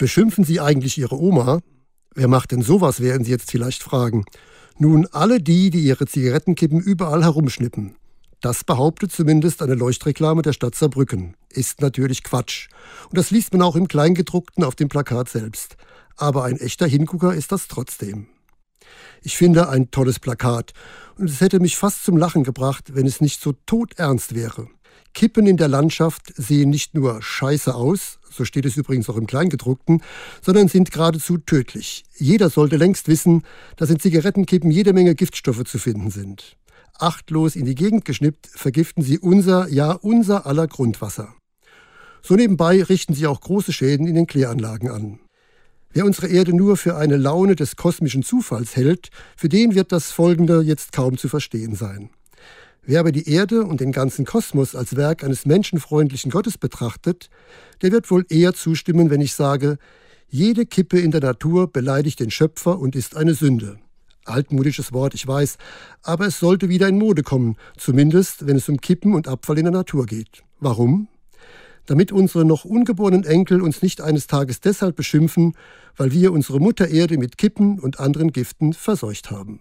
Beschimpfen Sie eigentlich Ihre Oma? Wer macht denn sowas, werden Sie jetzt vielleicht fragen. Nun, alle die, die ihre Zigarettenkippen überall herumschnippen. Das behauptet zumindest eine Leuchtreklame der Stadt Saarbrücken. Ist natürlich Quatsch. Und das liest man auch im Kleingedruckten auf dem Plakat selbst. Aber ein echter Hingucker ist das trotzdem. Ich finde ein tolles Plakat und es hätte mich fast zum Lachen gebracht, wenn es nicht so todernst wäre. Kippen in der Landschaft sehen nicht nur scheiße aus, so steht es übrigens auch im Kleingedruckten, sondern sind geradezu tödlich. Jeder sollte längst wissen, dass in Zigarettenkippen jede Menge Giftstoffe zu finden sind. Achtlos in die Gegend geschnippt, vergiften sie unser, ja unser aller Grundwasser. So nebenbei richten sie auch große Schäden in den Kläranlagen an. Wer unsere Erde nur für eine Laune des kosmischen Zufalls hält, für den wird das Folgende jetzt kaum zu verstehen sein. Wer aber die Erde und den ganzen Kosmos als Werk eines menschenfreundlichen Gottes betrachtet, der wird wohl eher zustimmen, wenn ich sage, jede Kippe in der Natur beleidigt den Schöpfer und ist eine Sünde. Altmodisches Wort, ich weiß, aber es sollte wieder in Mode kommen, zumindest wenn es um Kippen und Abfall in der Natur geht. Warum? Damit unsere noch ungeborenen Enkel uns nicht eines Tages deshalb beschimpfen, weil wir unsere Mutter Erde mit Kippen und anderen Giften verseucht haben.